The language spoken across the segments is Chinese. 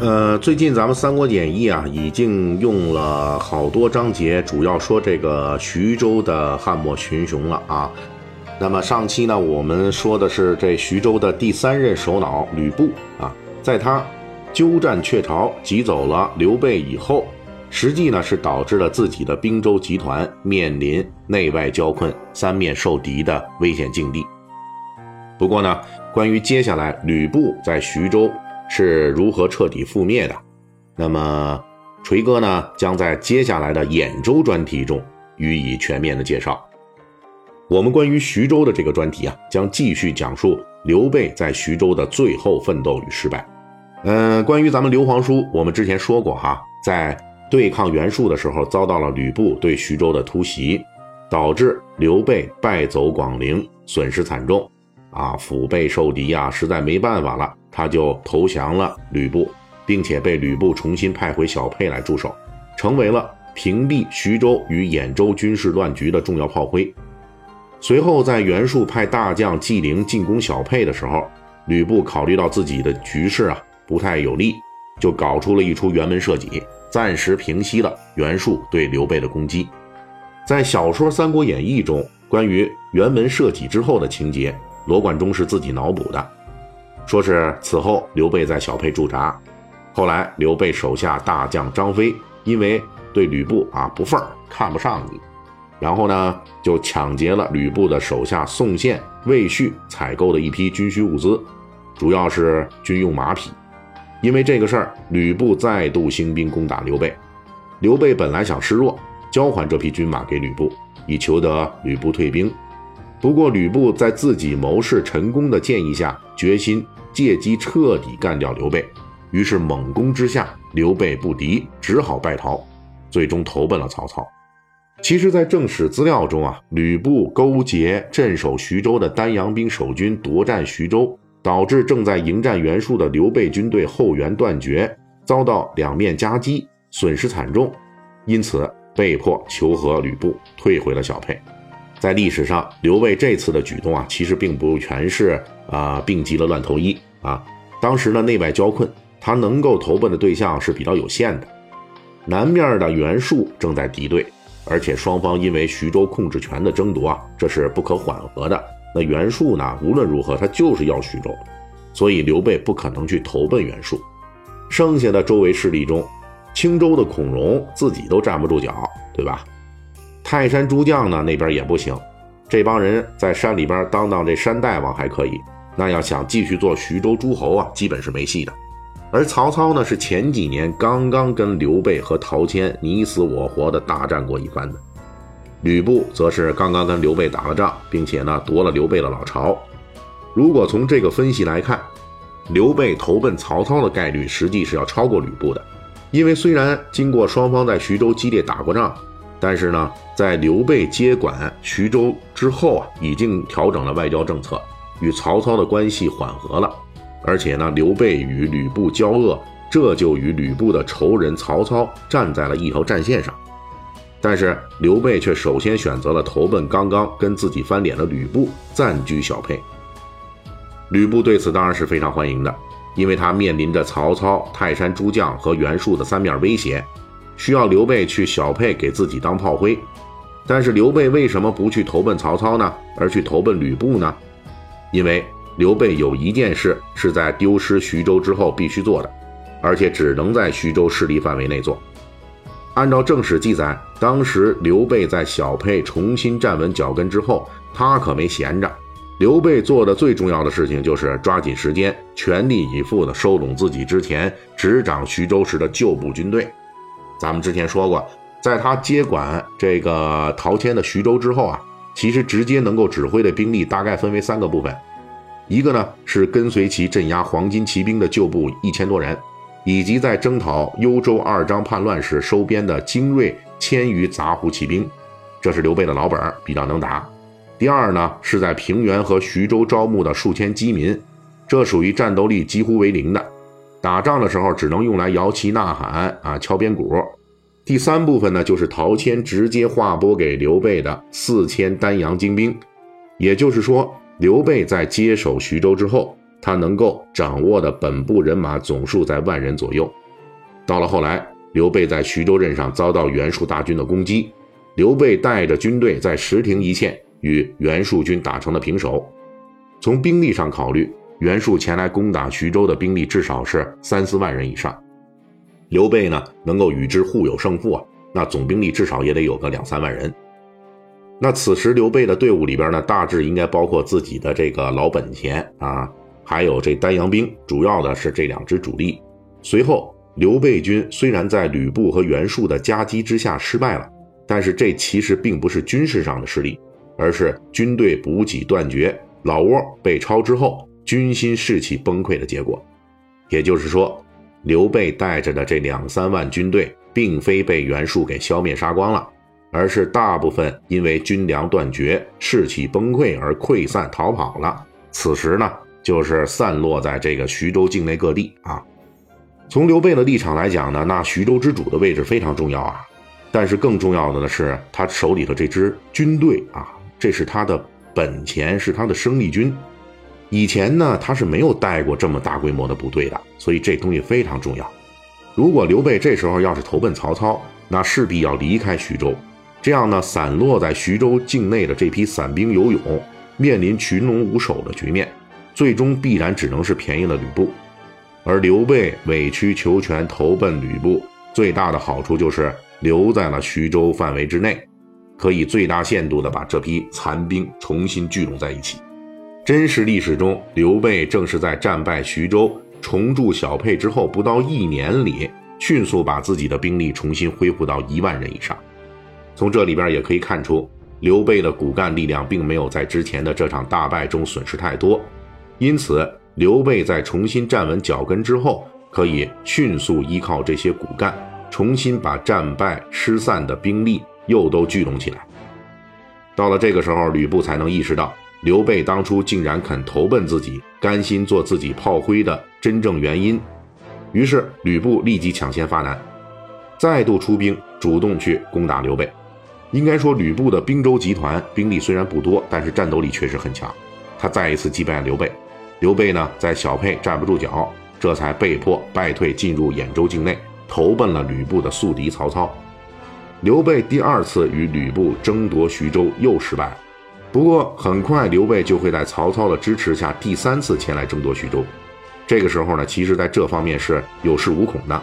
呃，最近咱们《三国演义》啊，已经用了好多章节，主要说这个徐州的汉末群雄了啊。那么上期呢，我们说的是这徐州的第三任首脑吕布啊，在他。鸠占鹊巢，挤走了刘备以后，实际呢是导致了自己的兵州集团面临内外交困、三面受敌的危险境地。不过呢，关于接下来吕布在徐州是如何彻底覆灭的，那么锤哥呢将在接下来的兖州专题中予以全面的介绍。我们关于徐州的这个专题啊，将继续讲述刘备在徐州的最后奋斗与失败。嗯，关于咱们刘皇叔，我们之前说过哈，在对抗袁术的时候，遭到了吕布对徐州的突袭，导致刘备败走广陵，损失惨重，啊，腹背受敌啊，实在没办法了，他就投降了吕布，并且被吕布重新派回小沛来驻守，成为了屏蔽徐州与兖州军事乱局的重要炮灰。随后，在袁术派大将纪灵进攻小沛的时候，吕布考虑到自己的局势啊。不太有利，就搞出了一出辕门射戟，暂时平息了袁术对刘备的攻击。在小说《三国演义》中，关于辕门射戟之后的情节，罗贯中是自己脑补的，说是此后刘备在小沛驻扎，后来刘备手下大将张飞因为对吕布啊不忿儿，看不上你，然后呢就抢劫了吕布的手下宋宪、魏续采购的一批军需物资，主要是军用马匹。因为这个事儿，吕布再度兴兵攻打刘备。刘备本来想示弱，交还这批军马给吕布，以求得吕布退兵。不过，吕布在自己谋士陈宫的建议下，决心借机彻底干掉刘备。于是猛攻之下，刘备不敌，只好败逃，最终投奔了曹操。其实，在正史资料中啊，吕布勾结镇守徐州的丹阳兵守军，夺占徐州。导致正在迎战袁术的刘备军队后援断绝，遭到两面夹击，损失惨重，因此被迫求和吕布，退回了小沛。在历史上，刘备这次的举动啊，其实并不全是啊病急了乱投医啊。当时呢内外交困，他能够投奔的对象是比较有限的。南面的袁术正在敌对，而且双方因为徐州控制权的争夺啊，这是不可缓和的。那袁术呢？无论如何，他就是要徐州，所以刘备不可能去投奔袁术。剩下的周围势力中，青州的孔融自己都站不住脚，对吧？泰山诸将呢，那边也不行。这帮人在山里边当当这山大王还可以，那要想继续做徐州诸侯啊，基本是没戏的。而曹操呢，是前几年刚刚跟刘备和陶谦你死我活的大战过一番的。吕布则是刚刚跟刘备打了仗，并且呢夺了刘备的老巢。如果从这个分析来看，刘备投奔曹操的概率实际是要超过吕布的。因为虽然经过双方在徐州激烈打过仗，但是呢，在刘备接管徐州之后啊，已经调整了外交政策，与曹操的关系缓和了。而且呢，刘备与吕布交恶，这就与吕布的仇人曹操站在了一条战线上。但是刘备却首先选择了投奔刚刚跟自己翻脸的吕布，暂居小沛。吕布对此当然是非常欢迎的，因为他面临着曹操、泰山诸将和袁术的三面威胁，需要刘备去小沛给自己当炮灰。但是刘备为什么不去投奔曹操呢，而去投奔吕布呢？因为刘备有一件事是在丢失徐州之后必须做的，而且只能在徐州势力范围内做。按照正史记载，当时刘备在小沛重新站稳脚跟之后，他可没闲着。刘备做的最重要的事情就是抓紧时间，全力以赴地收拢自己之前执掌徐州时的旧部军队。咱们之前说过，在他接管这个陶谦的徐州之后啊，其实直接能够指挥的兵力大概分为三个部分，一个呢是跟随其镇压黄巾骑兵的旧部一千多人。以及在征讨幽州二张叛乱时收编的精锐千余杂胡骑兵，这是刘备的老本，比较能打。第二呢，是在平原和徐州招募的数千饥民，这属于战斗力几乎为零的，打仗的时候只能用来摇旗呐喊啊，敲边鼓。第三部分呢，就是陶谦直接划拨给刘备的四千丹阳精兵，也就是说，刘备在接手徐州之后，他能够掌握的本部人马总数在万人左右。到了后来，刘备在徐州任上遭到袁术大军的攻击，刘备带着军队在石亭一线与袁术军打成了平手。从兵力上考虑，袁术前来攻打徐州的兵力至少是三四万人以上。刘备呢，能够与之互有胜负啊，那总兵力至少也得有个两三万人。那此时刘备的队伍里边呢，大致应该包括自己的这个老本钱啊，还有这丹阳兵，主要的是这两支主力。随后，刘备军虽然在吕布和袁术的夹击之下失败了，但是这其实并不是军事上的失利，而是军队补给断绝，老窝被抄之后，军心士气崩溃的结果。也就是说。刘备带着的这两三万军队，并非被袁术给消灭杀光了，而是大部分因为军粮断绝、士气崩溃而溃散逃跑了。此时呢，就是散落在这个徐州境内各地啊。从刘备的立场来讲呢，那徐州之主的位置非常重要啊。但是更重要的呢，是他手里头这支军队啊，这是他的本钱，是他的生力军。以前呢，他是没有带过这么大规模的部队的，所以这东西非常重要。如果刘备这时候要是投奔曹操，那势必要离开徐州，这样呢，散落在徐州境内的这批散兵游勇，面临群龙无首的局面，最终必然只能是便宜了吕布。而刘备委曲求全投奔吕布，最大的好处就是留在了徐州范围之内，可以最大限度的把这批残兵重新聚拢在一起。真实历史中，刘备正是在战败徐州、重筑小沛之后不到一年里，迅速把自己的兵力重新恢复到一万人以上。从这里边也可以看出，刘备的骨干力量并没有在之前的这场大败中损失太多，因此刘备在重新站稳脚跟之后，可以迅速依靠这些骨干，重新把战败失散的兵力又都聚拢起来。到了这个时候，吕布才能意识到。刘备当初竟然肯投奔自己，甘心做自己炮灰的真正原因，于是吕布立即抢先发难，再度出兵，主动去攻打刘备。应该说，吕布的兵州集团兵力虽然不多，但是战斗力确实很强。他再一次击败刘备，刘备呢在小沛站不住脚，这才被迫败退，进入兖州境内，投奔了吕布的宿敌曹操。刘备第二次与吕布争夺徐州又失败了。不过很快，刘备就会在曹操的支持下第三次前来争夺徐州。这个时候呢，其实在这方面是有恃无恐的。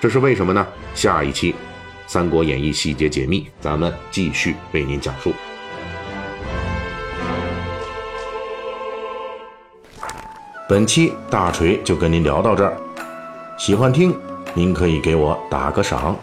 这是为什么呢？下一期《三国演义》细节解密，咱们继续为您讲述。本期大锤就跟您聊到这儿，喜欢听您可以给我打个赏。